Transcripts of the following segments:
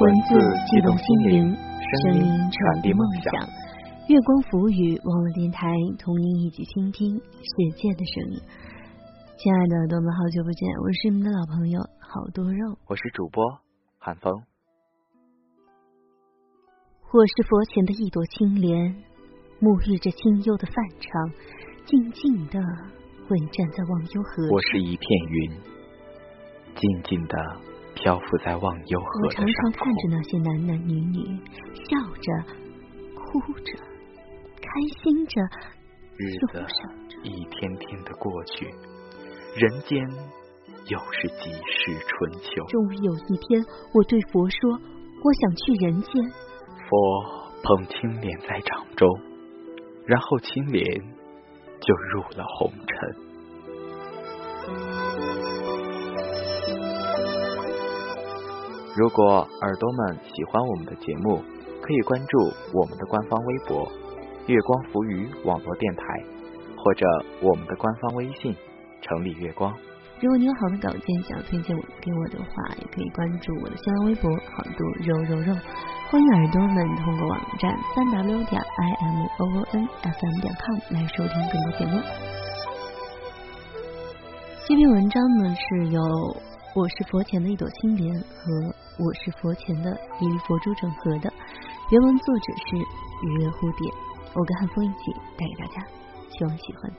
文字激动心灵，声音传递梦想。月光浮语网络电台，同您一起倾听世界的声音。亲爱的耳朵们，好久不见，我是你们的老朋友好多肉。我是主播韩风。我是佛前的一朵青莲，沐浴着清幽的梵场，静静的稳站在忘忧河。我是一片云，静静的。漂浮在忘忧河我常常看着那些男男女女，笑着、哭着、开心着，日子一天天的过去，人间又是几时春秋？终于有一天，我对佛说：“我想去人间。”佛捧青莲在掌中，然后青莲就入了红尘。如果耳朵们喜欢我们的节目，可以关注我们的官方微博“月光浮鱼网络电台”，或者我们的官方微信“城里月光”。如果你有好的稿件想要推荐我给我的话，也可以关注我的新浪微博“好多肉肉肉”。欢迎耳朵们通过网站三 w 点 i m o o n f m 点 com 来收听更多节目。这篇文章呢是由我是佛前的一朵青莲和。我是佛前的一粒佛珠整合的，原文作者是雨月蝴蝶，我跟汉风一起带给大家，希望喜欢。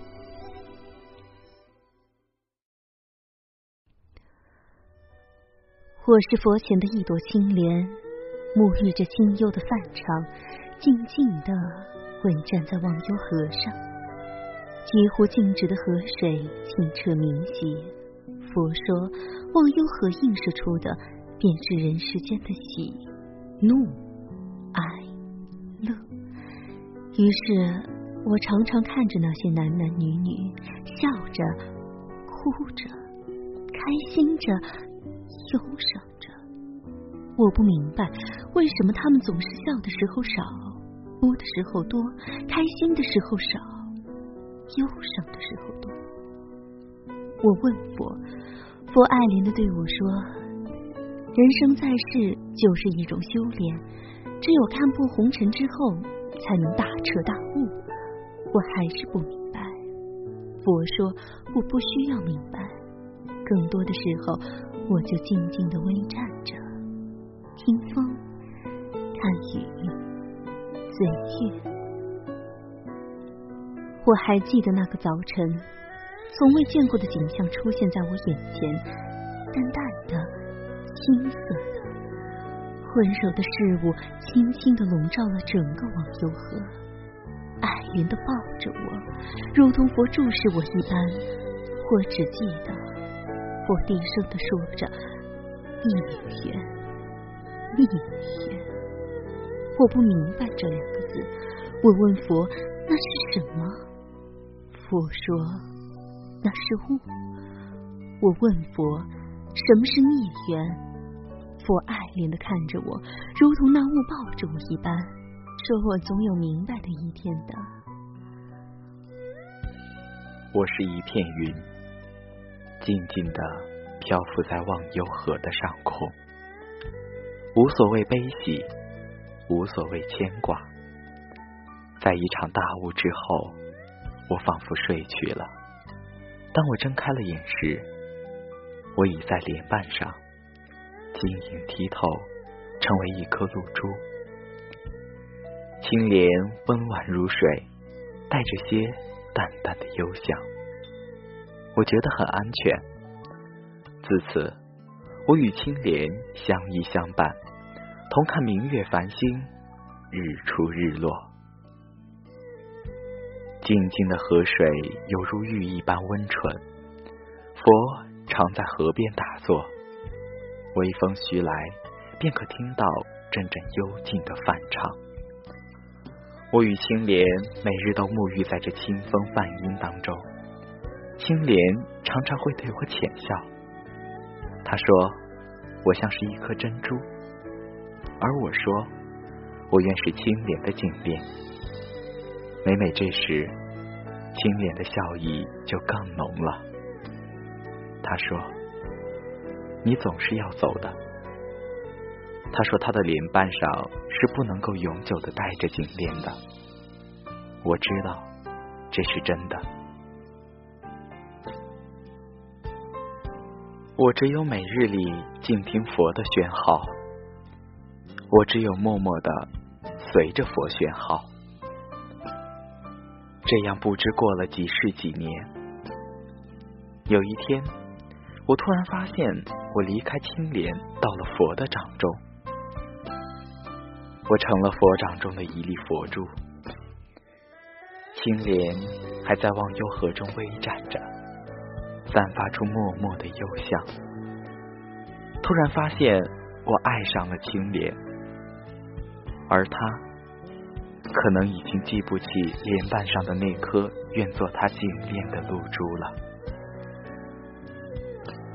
我是佛前的一朵青莲，沐浴着清幽的梵场，静静的稳站在忘忧河上，几乎静止的河水清澈明晰。佛说，忘忧河映射出的。便是人世间的喜、怒、哀、乐。于是我常常看着那些男男女女，笑着、哭着、开心着、忧伤着。我不明白，为什么他们总是笑的时候少，哭的时候多，开心的时候少，忧伤的时候多。我问佛，佛爱怜的对我说。人生在世就是一种修炼，只有看破红尘之后，才能大彻大悟。我还是不明白。佛说我不需要明白，更多的时候，我就静静的微站着，听风，看雨，随月。我还记得那个早晨，从未见过的景象出现在我眼前，淡淡的。青色的、温柔的事物，轻轻的笼罩了整个忘忧河，爱怜的抱着我，如同佛注视我一般。我只记得，我低声的说着：“孽缘，孽缘。”我不明白这两个字，我问佛：“那是什么？”佛说：“那是物。”我问佛：“什么是孽缘？”佛爱怜的看着我，如同那雾抱着我一般，说我总有明白的一天的。我是一片云，静静的漂浮在忘忧河的上空，无所谓悲喜，无所谓牵挂。在一场大雾之后，我仿佛睡去了。当我睁开了眼时，我已在莲瓣上。晶莹剔透，成为一颗露珠。青莲温婉如水，带着些淡淡的幽香，我觉得很安全。自此，我与青莲相依相伴，同看明月繁星，日出日落。静静的河水犹如玉一般温纯，佛常在河边打坐。微风徐来，便可听到阵阵幽静的梵唱。我与青莲每日都沐浴在这清风梵音当中。青莲常常会对我浅笑，他说我像是一颗珍珠，而我说我愿是青莲的颈链。每每这时，青莲的笑意就更浓了。他说。你总是要走的，他说他的脸瓣上是不能够永久的戴着颈链的。我知道这是真的。我只有每日里静听佛的宣号，我只有默默的随着佛宣号。这样不知过了几世几年，有一天，我突然发现我离开青莲，到了佛的掌中，我成了佛掌中的一粒佛珠。青莲还在忘忧河中微展着，散发出默默的幽香。突然发现我爱上了青莲，而他。可能已经记不起莲瓣上的那颗愿做他颈链的露珠了。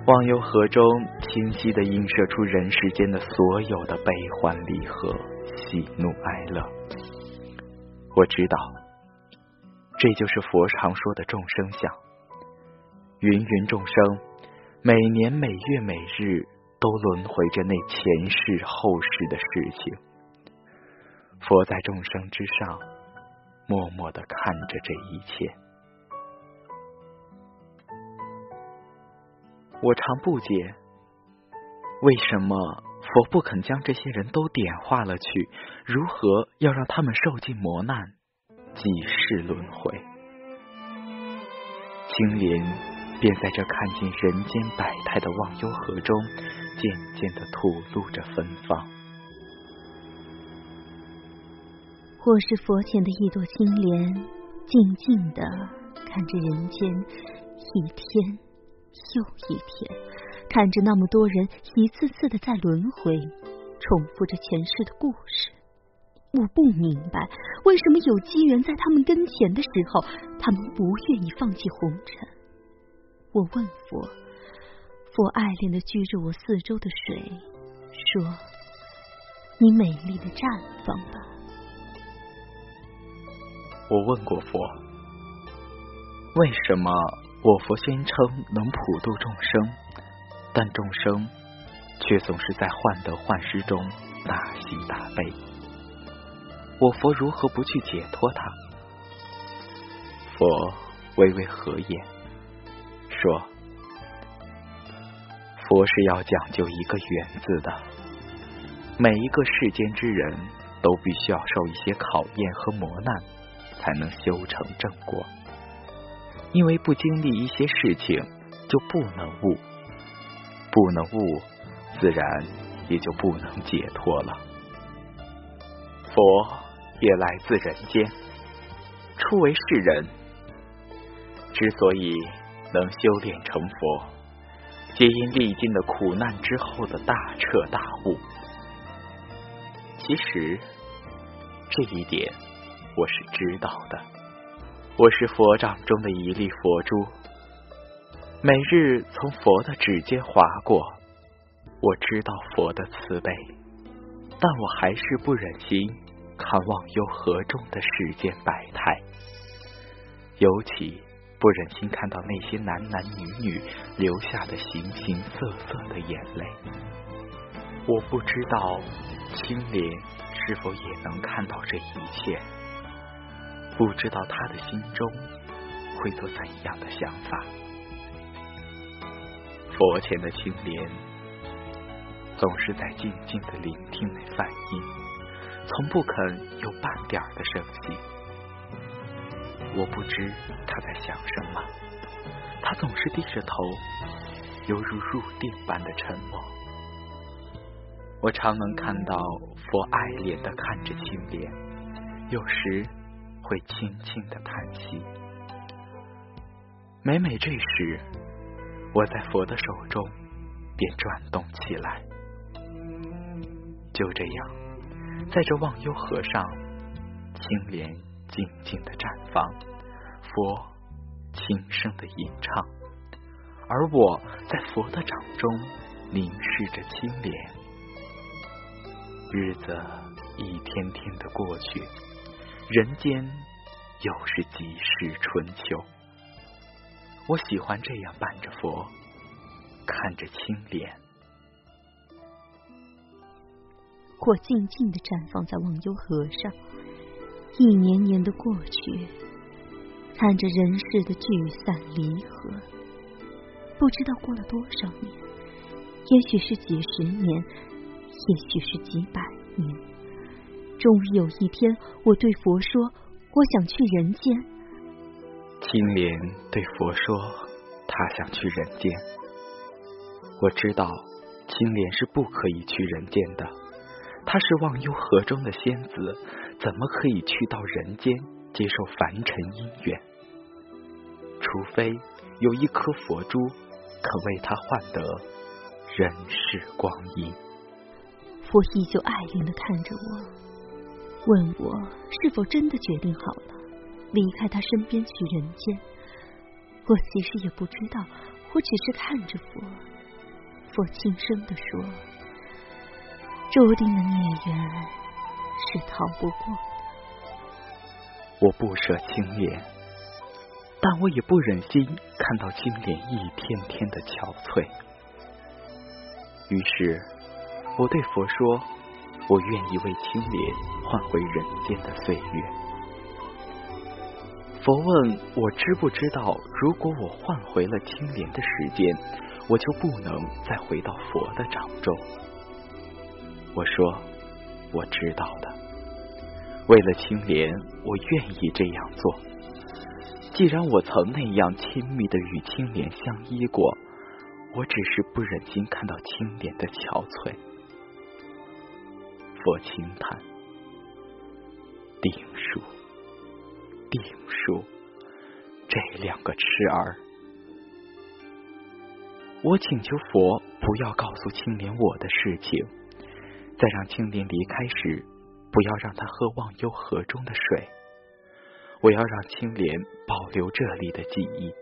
忘忧河中清晰的映射出人世间的所有的悲欢离合、喜怒哀乐。我知道，这就是佛常说的众生相。芸芸众生，每年每月每日都轮回着那前世后世的事情。佛在众生之上，默默的看着这一切。我常不解，为什么佛不肯将这些人都点化了去？如何要让他们受尽磨难，几世轮回？青莲便在这看尽人间百态的忘忧河中，渐渐的吐露着芬芳。我是佛前的一朵青莲，静静的看着人间一天又一天，看着那么多人一次次的在轮回，重复着前世的故事。我不明白，为什么有机缘在他们跟前的时候，他们不愿意放弃红尘。我问佛，佛爱怜的掬着我四周的水，说：“你美丽的绽放吧。”我问过佛，为什么我佛宣称能普度众生，但众生却总是在患得患失中大喜大悲？我佛如何不去解脱他？佛微微合眼，说：“佛是要讲究一个缘字的，每一个世间之人都必须要受一些考验和磨难。”才能修成正果，因为不经历一些事情，就不能悟，不能悟，自然也就不能解脱了。佛也来自人间，初为世人，之所以能修炼成佛，皆因历尽了苦难之后的大彻大悟。其实这一点。我是知道的，我是佛掌中的一粒佛珠，每日从佛的指尖划过。我知道佛的慈悲，但我还是不忍心看忘忧河中的世间百态，尤其不忍心看到那些男男女女流下的形形色色的眼泪。我不知道青莲是否也能看到这一切。不知道他的心中会做怎样的想法。佛前的青莲总是在静静的聆听那梵音，从不肯有半点的声息。我不知他在想什么，他总是低着头，犹如入定般的沉默。我常能看到佛爱怜的看着青莲，有时。会轻轻的叹息，每每这时，我在佛的手中便转动起来。就这样，在这忘忧河上，青莲静静的绽放，佛轻声的吟唱，而我在佛的掌中凝视着青莲。日子一天天的过去。人间又是几世春秋？我喜欢这样伴着佛，看着青莲。或静静的绽放在忘忧河上。一年年的过去，看着人世的聚散离合，不知道过了多少年，也许是几十年，也许是几百年。终于有一天，我对佛说：“我想去人间。”青莲对佛说：“他想去人间。”我知道。青莲是不可以去人间的，她是忘忧河中的仙子，怎么可以去到人间接受凡尘姻缘？除非有一颗佛珠，可为她换得人世光阴。佛依旧爱怜的看着我，问我是否真的决定好了离开他身边去人间。我其实也不知道，我只是看着佛。佛轻声地说：“注定的孽缘是逃不过的。我不舍青莲，但我也不忍心看到青莲一天天的憔悴。于是，我对佛说：我愿意为青莲换回人间的岁月。佛问我知不知道，如果我换回了青莲的时间。”我就不能再回到佛的掌中。我说，我知道的。为了青莲，我愿意这样做。既然我曾那样亲密的与青莲相依过，我只是不忍心看到青莲的憔悴。佛轻叹：“定数，定数，这两个痴儿。”我请求佛不要告诉青莲我的事情，在让青莲离开时，不要让他喝忘忧河中的水。我要让青莲保留这里的记忆，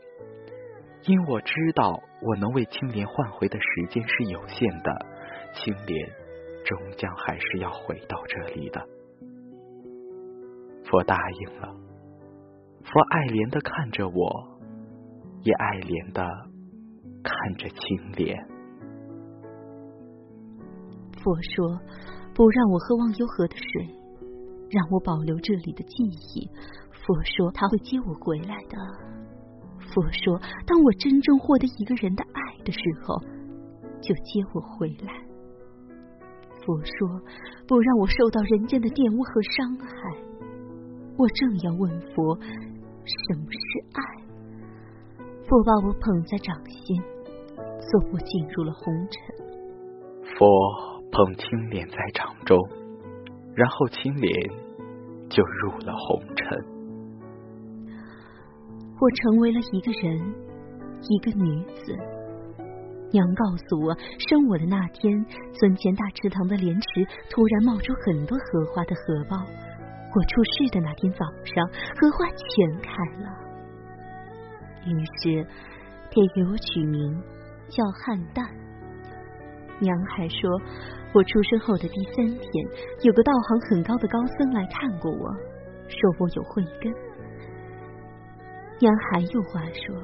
因我知道我能为青莲换回的时间是有限的，青莲终将还是要回到这里的。佛答应了，佛爱怜的看着我，也爱怜的。看着青莲，佛说不让我喝忘忧河的水，让我保留这里的记忆。佛说他会接我回来的。佛说当我真正获得一个人的爱的时候，就接我回来。佛说不让我受到人间的玷污和伤害。我正要问佛什么是爱，佛把我捧在掌心。送我进入了红尘。佛捧青莲在掌中，然后青莲就入了红尘。我成为了一个人，一个女子。娘告诉我，生我的那天，村前大池塘的莲池突然冒出很多荷花的荷包。我出世的那天早上，荷花全开了。于是，给给我取名。叫汉旦。娘还说，我出生后的第三天，有个道行很高的高僧来看过我，说我有慧根。娘还有话说，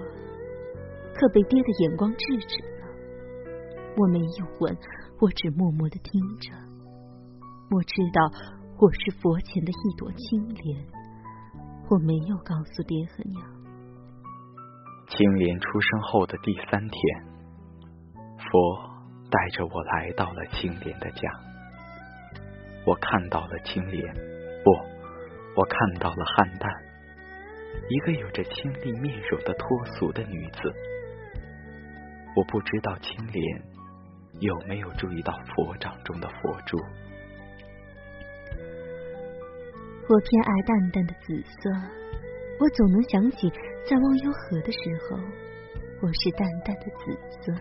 可被爹的眼光制止了。我没有问，我只默默的听着。我知道我是佛前的一朵青莲，我没有告诉爹和娘。青莲出生后的第三天。佛带着我来到了青莲的家，我看到了青莲，不，我看到了汉旦，一个有着清丽面容的脱俗的女子。我不知道青莲有没有注意到佛掌中的佛珠。我偏爱淡淡的紫色，我总能想起在忘忧河的时候，我是淡淡的紫色。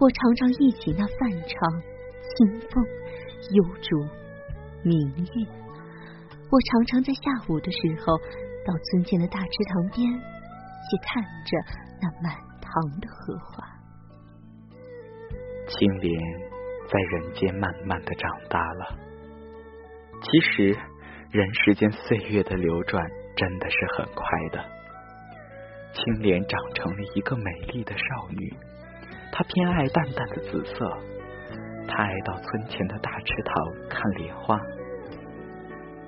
我常常忆起那泛长清风、幽竹、明月。我常常在下午的时候到村前的大池塘边去看着那满塘的荷花。青莲在人间慢慢的长大了。其实，人世间岁月的流转真的是很快的。青莲长成了一个美丽的少女。她偏爱淡淡的紫色，她爱到村前的大池塘看莲花，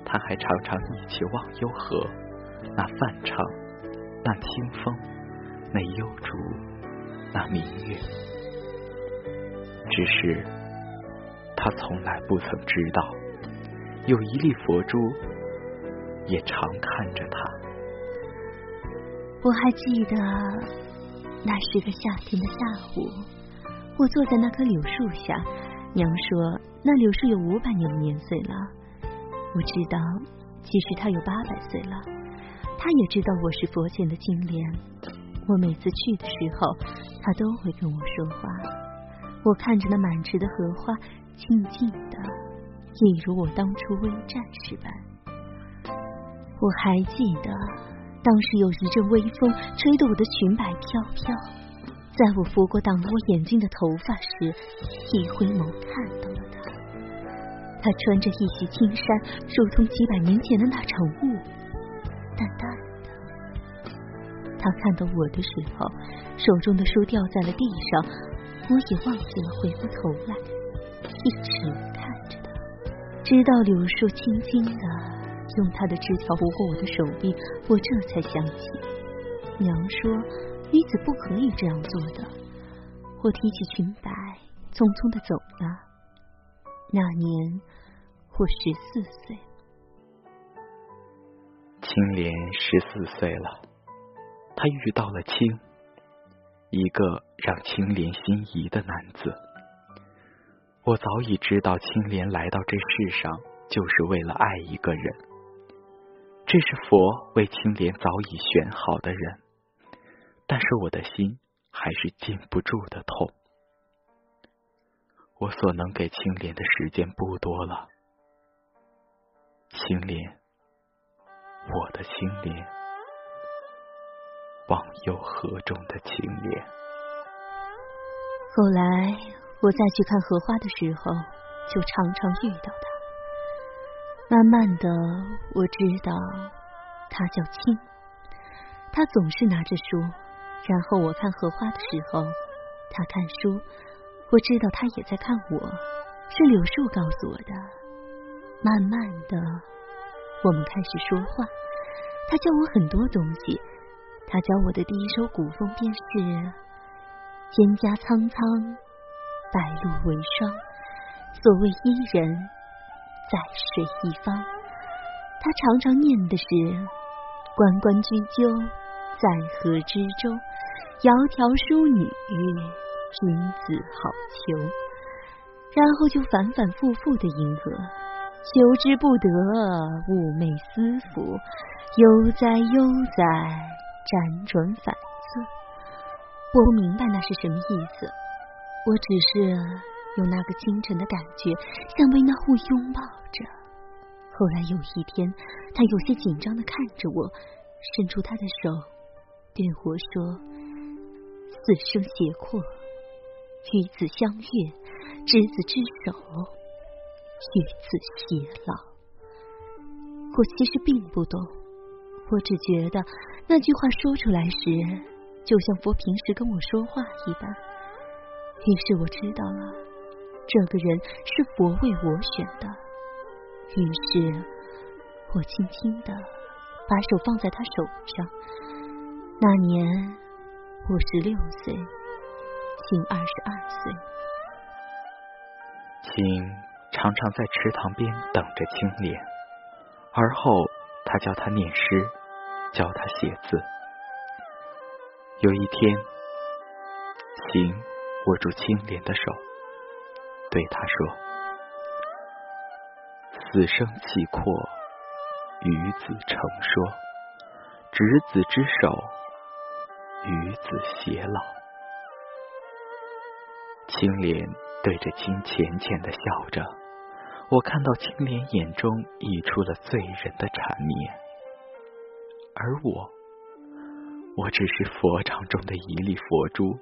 他还常常一起望幽河，那泛唱，那清风，那幽竹，那明月。只是他从来不曾知道，有一粒佛珠也常看着他。我还记得那是个夏天的下午，我坐在那棵柳树下。娘说那柳树有五百年年岁了。我知道，其实它有八百岁了。他也知道我是佛前的金莲。我每次去的时候，他都会跟我说话。我看着那满池的荷花，静静的，一如我当初微战时般。我还记得，当时有一阵微风，吹得我的裙摆飘飘。在我拂过挡了我眼睛的头发时，一回眸看到了他。他穿着一袭青衫，如同几百年前的那场雾，淡淡的。他看到我的时候，手中的书掉在了地上，我也忘记了回过头来，一直看着他，直到柳树轻轻的用他的枝条拂过我的手臂，我这才想起娘说。女子不可以这样做的。我提起裙摆，匆匆的走了。那年我十四岁，青莲十四岁了，她遇到了青，一个让青莲心仪的男子。我早已知道，青莲来到这世上就是为了爱一个人，这是佛为青莲早已选好的人。但是我的心还是禁不住的痛。我所能给青莲的时间不多了，青莲，我的青莲，忘忧河中的青莲。后来我再去看荷花的时候，就常常遇到他。慢慢的，我知道他叫青，他总是拿着书。然后我看荷花的时候，他看书，我知道他也在看我，是柳树告诉我的。慢慢的，我们开始说话，他教我很多东西。他教我的第一首古风便是“蒹葭苍苍，白露为霜”，所谓伊人，在水一方。他常常念的是“关关雎鸠，在河之洲”。窈窕淑女，君子好逑。然后就反反复复的吟和，求之不得，寤寐思服，悠哉悠哉，辗转反侧。我不明白那是什么意思，我只是有那个清晨的感觉，像被那雾拥抱着。后来有一天，他有些紧张的看着我，伸出他的手对我说。此生携阔，与子相悦，执子之手，与子偕老。我其实并不懂，我只觉得那句话说出来时，就像佛平时跟我说话一般。于是我知道了，这个人是佛为我选的。于是我轻轻的把手放在他手上。那年。我十六岁，青二十二岁。青常常在池塘边等着青莲，而后他教他念诗，教他写字。有一天，行握住青莲的手，对他说：“死生契阔，与子成说，执子之手。”与子偕老，青莲对着青浅浅的笑着。我看到青莲眼中溢出了醉人的缠绵，而我，我只是佛场中的一粒佛珠，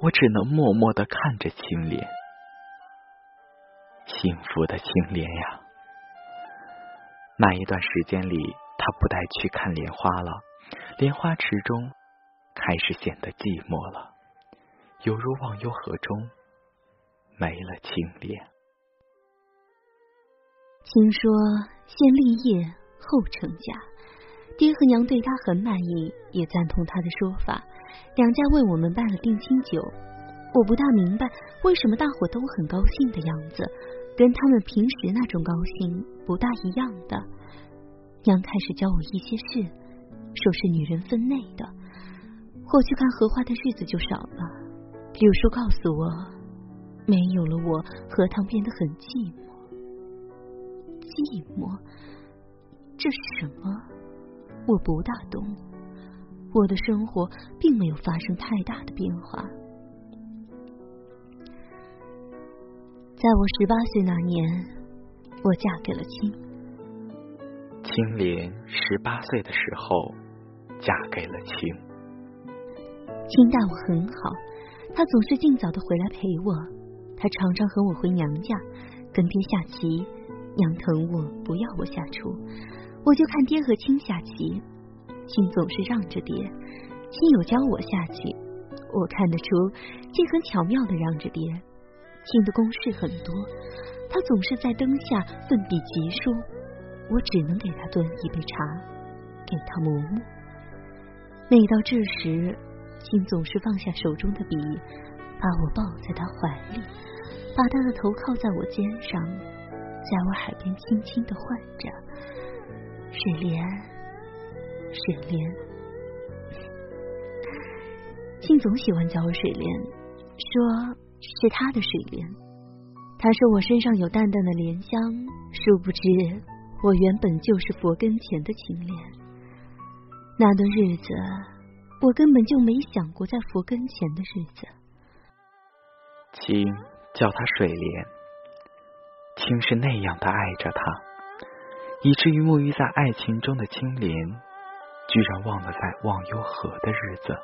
我只能默默的看着青莲。幸福的青莲呀！那一段时间里，他不带去看莲花了，莲花池中。开始显得寂寞了，犹如忘忧河中没了青莲。听说先立业后成家，爹和娘对他很满意，也赞同他的说法。两家为我们办了定亲酒，我不大明白为什么大伙都很高兴的样子，跟他们平时那种高兴不大一样的。娘开始教我一些事，说是女人分内的，我去看荷花的日子就少了。柳叔告诉我，没有了我，荷塘变得很寂寞。寂寞，这是什么？我不大懂。我的生活并没有发生太大的变化。在我十八岁那年，我嫁给了青。青莲十八岁的时候，嫁给了青。青待我很好，他总是尽早的回来陪我。他常常和我回娘家，跟爹下棋。娘疼我，不要我下厨，我就看爹和青下棋。青总是让着爹，亲有教我下棋，我看得出亲很巧妙的让着爹。青的公事很多，他总是在灯下奋笔疾书，我只能给他端一杯茶，给他磨墨。每到这时，青总是放下手中的笔，把我抱在他怀里，把他的头靠在我肩上，在我耳边轻轻的唤着：“水莲。”水莲，青总喜欢叫我水莲，说是他的水莲。他说我身上有淡淡的莲香，殊不知我原本就是佛跟前的青莲。那段日子，我根本就没想过在佛跟前的日子。青叫他水莲，青是那样的爱着他，以至于沐浴在爱情中的青莲。居然忘了在忘忧河的日子，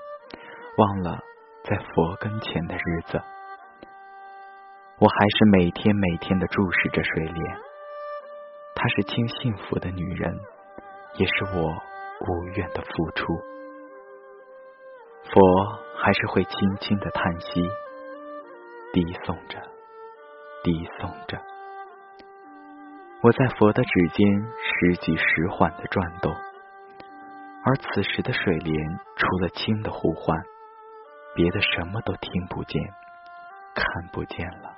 忘了在佛跟前的日子。我还是每天每天的注视着水莲，她是清幸福的女人，也是我无怨的付出。佛还是会轻轻的叹息，低诵着，低诵着。我在佛的指尖时急时缓的转动。而此时的水莲，除了轻的呼唤，别的什么都听不见、看不见了。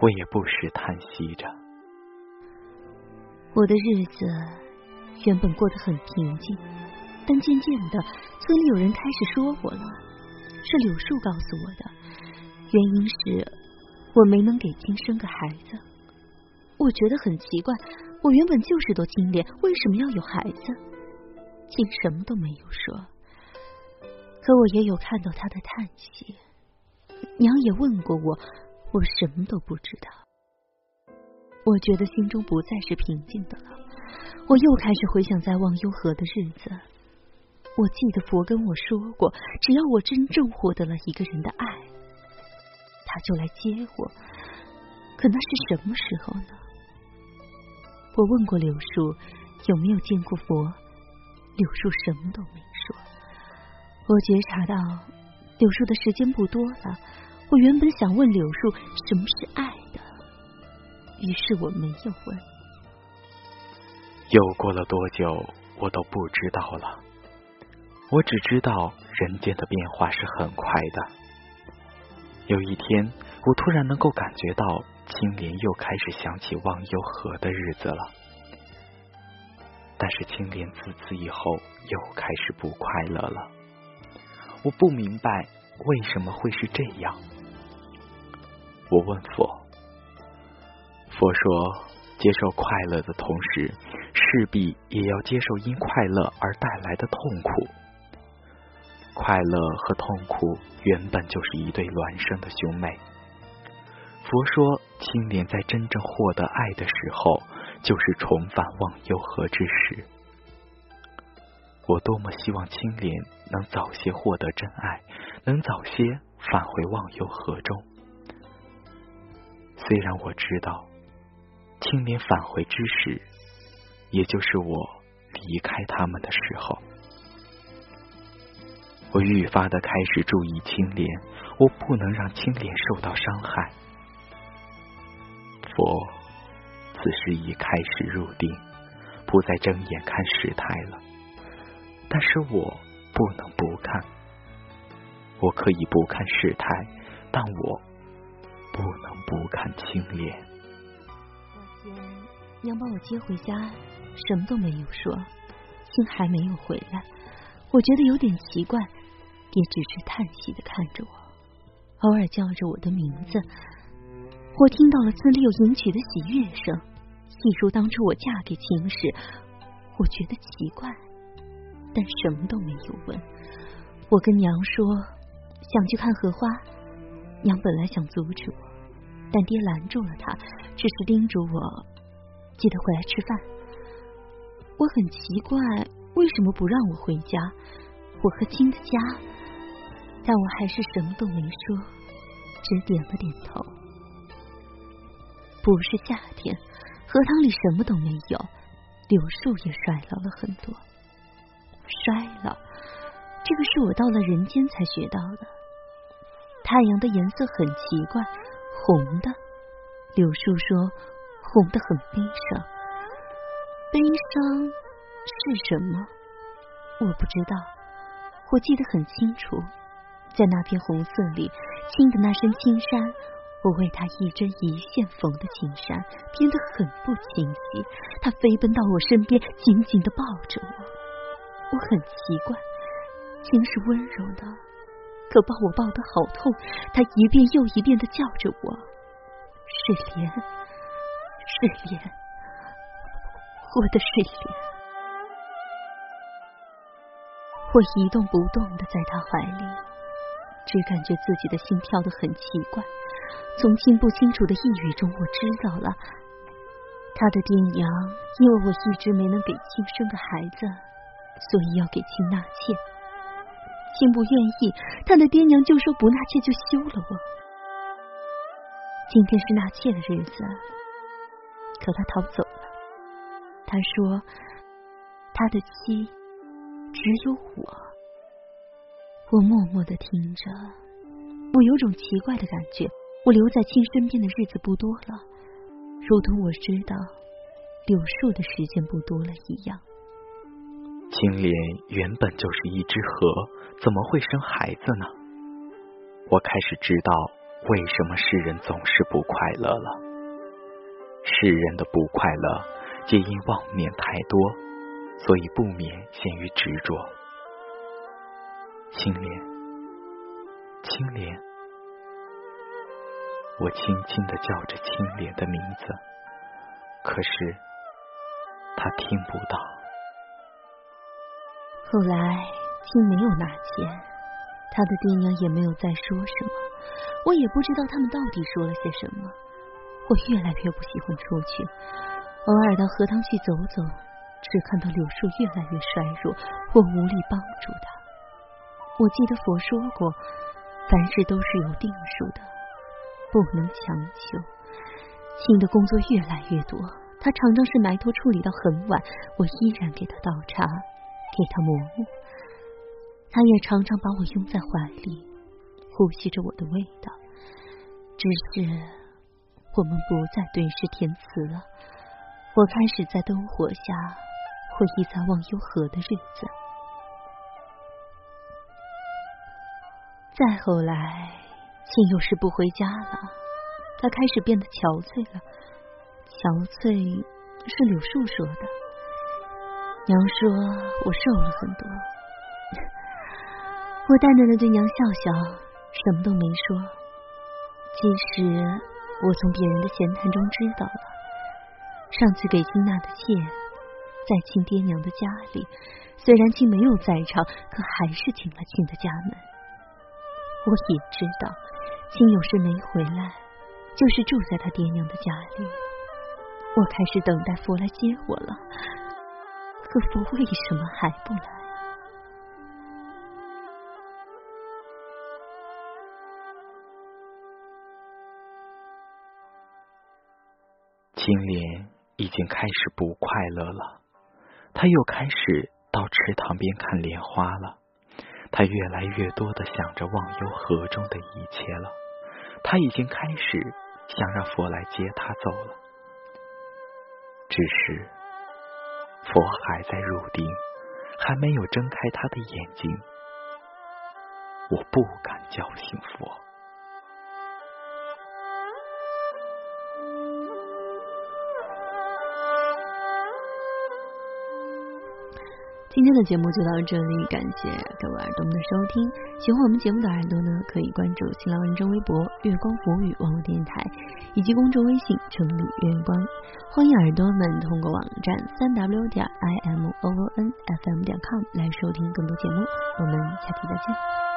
我也不时叹息着。我的日子原本过得很平静，但渐渐的，村里有人开始说我了。是柳树告诉我的，原因是我没能给青生个孩子。我觉得很奇怪，我原本就是朵青莲，为什么要有孩子？竟什么都没有说，可我也有看到他的叹息。娘也问过我，我什么都不知道。我觉得心中不再是平静的了。我又开始回想在忘忧河的日子。我记得佛跟我说过，只要我真正获得了一个人的爱，他就来接我。可那是什么时候呢？我问过柳树有没有见过佛。柳树什么都没说。我觉察到柳树的时间不多了。我原本想问柳树什么是爱的，于是我没有问。又过了多久，我都不知道了。我只知道人间的变化是很快的。有一天，我突然能够感觉到青莲又开始想起忘忧河的日子了。但是青莲自此以后又开始不快乐了。我不明白为什么会是这样。我问佛，佛说：接受快乐的同时，势必也要接受因快乐而带来的痛苦。快乐和痛苦原本就是一对孪生的兄妹。佛说，青莲在真正获得爱的时候。就是重返忘忧河之时，我多么希望青莲能早些获得真爱，能早些返回忘忧河中。虽然我知道，青莲返回之时，也就是我离开他们的时候，我愈发的开始注意青莲，我不能让青莲受到伤害。此时已开始入定，不再睁眼看事态了。但是我不能不看，我可以不看事态，但我不能不看青莲。那天娘把我接回家，什么都没有说，青还没有回来，我觉得有点奇怪，也只是叹息的看着我，偶尔叫着我的名字。我听到了自六迎娶的喜悦声，一如当初我嫁给秦时，我觉得奇怪。但什么都没有问。我跟娘说想去看荷花，娘本来想阻止我，但爹拦住了她，只是叮嘱我记得回来吃饭。我很奇怪为什么不让我回家，我和亲的家，但我还是什么都没说，只点了点头。不是夏天，荷塘里什么都没有，柳树也衰老了很多。衰老，这个是我到了人间才学到的。太阳的颜色很奇怪，红的。柳树说红的很悲伤，悲伤是什么？我不知道。我记得很清楚，在那片红色里，青的那身青衫，我为他一针一线缝的青衫，编得很不清晰。他飞奔到我身边，紧紧的抱着我。我很奇怪，青是温柔的，可把我抱得好痛。他一遍又一遍的叫着我：“水莲，水莲，我的水莲。”我一动不动的在他怀里，只感觉自己的心跳得很奇怪。从听不清楚的呓语中，我知道了，他的爹娘因为我一直没能给亲生个孩子。所以要给亲纳妾，亲不愿意，他的爹娘就说不纳妾就休了我。今天是纳妾的日子，可他逃走了。他说他的妻只有我。我默默的听着，我有种奇怪的感觉，我留在亲身边的日子不多了，如同我知道柳树的时间不多了一样。青莲原本就是一只河，怎么会生孩子呢？我开始知道为什么世人总是不快乐了。世人的不快乐，皆因妄念太多，所以不免陷于执着。青莲，青莲，我轻轻的叫着青莲的名字，可是他听不到。后来，青没有拿钱，他的爹娘也没有再说什么。我也不知道他们到底说了些什么。我越来越不喜欢出去，偶尔到荷塘去走走，只看到柳树越来越衰弱，我无力帮助他。我记得佛说过，凡事都是有定数的，不能强求。新的工作越来越多，他常常是埋头处理到很晚，我依然给他倒茶。给他磨墨，他也常常把我拥在怀里，呼吸着我的味道。只是我们不再对视填词了，我开始在灯火下回忆在忘忧河的日子。再后来，庆又是不回家了，他开始变得憔悴了。憔悴是柳树说的。娘说我瘦了很多，我淡淡的对娘笑笑，什么都没说。其实我从别人的闲谈中知道了，上次给亲纳的妾在亲爹娘的家里，虽然亲没有在场，可还是进了亲的家门。我也知道，亲有事没回来，就是住在他爹娘的家里。我开始等待佛来接我了。可佛为什么还不来？青莲已经开始不快乐了，他又开始到池塘边看莲花了。他越来越多的想着忘忧河中的一切了。他已经开始想让佛来接他走了，只是佛还在入定，还没有睁开他的眼睛。我不敢叫醒佛。今天的节目就到这里，感谢各位耳朵们的收听。喜欢我们节目的耳朵呢，可以关注新浪认证微博“月光浮语网络电台”以及公众微信“城里月光”。欢迎耳朵们通过网站三 w 点 i m o o n f m 点 com 来收听更多节目。我们下期再见。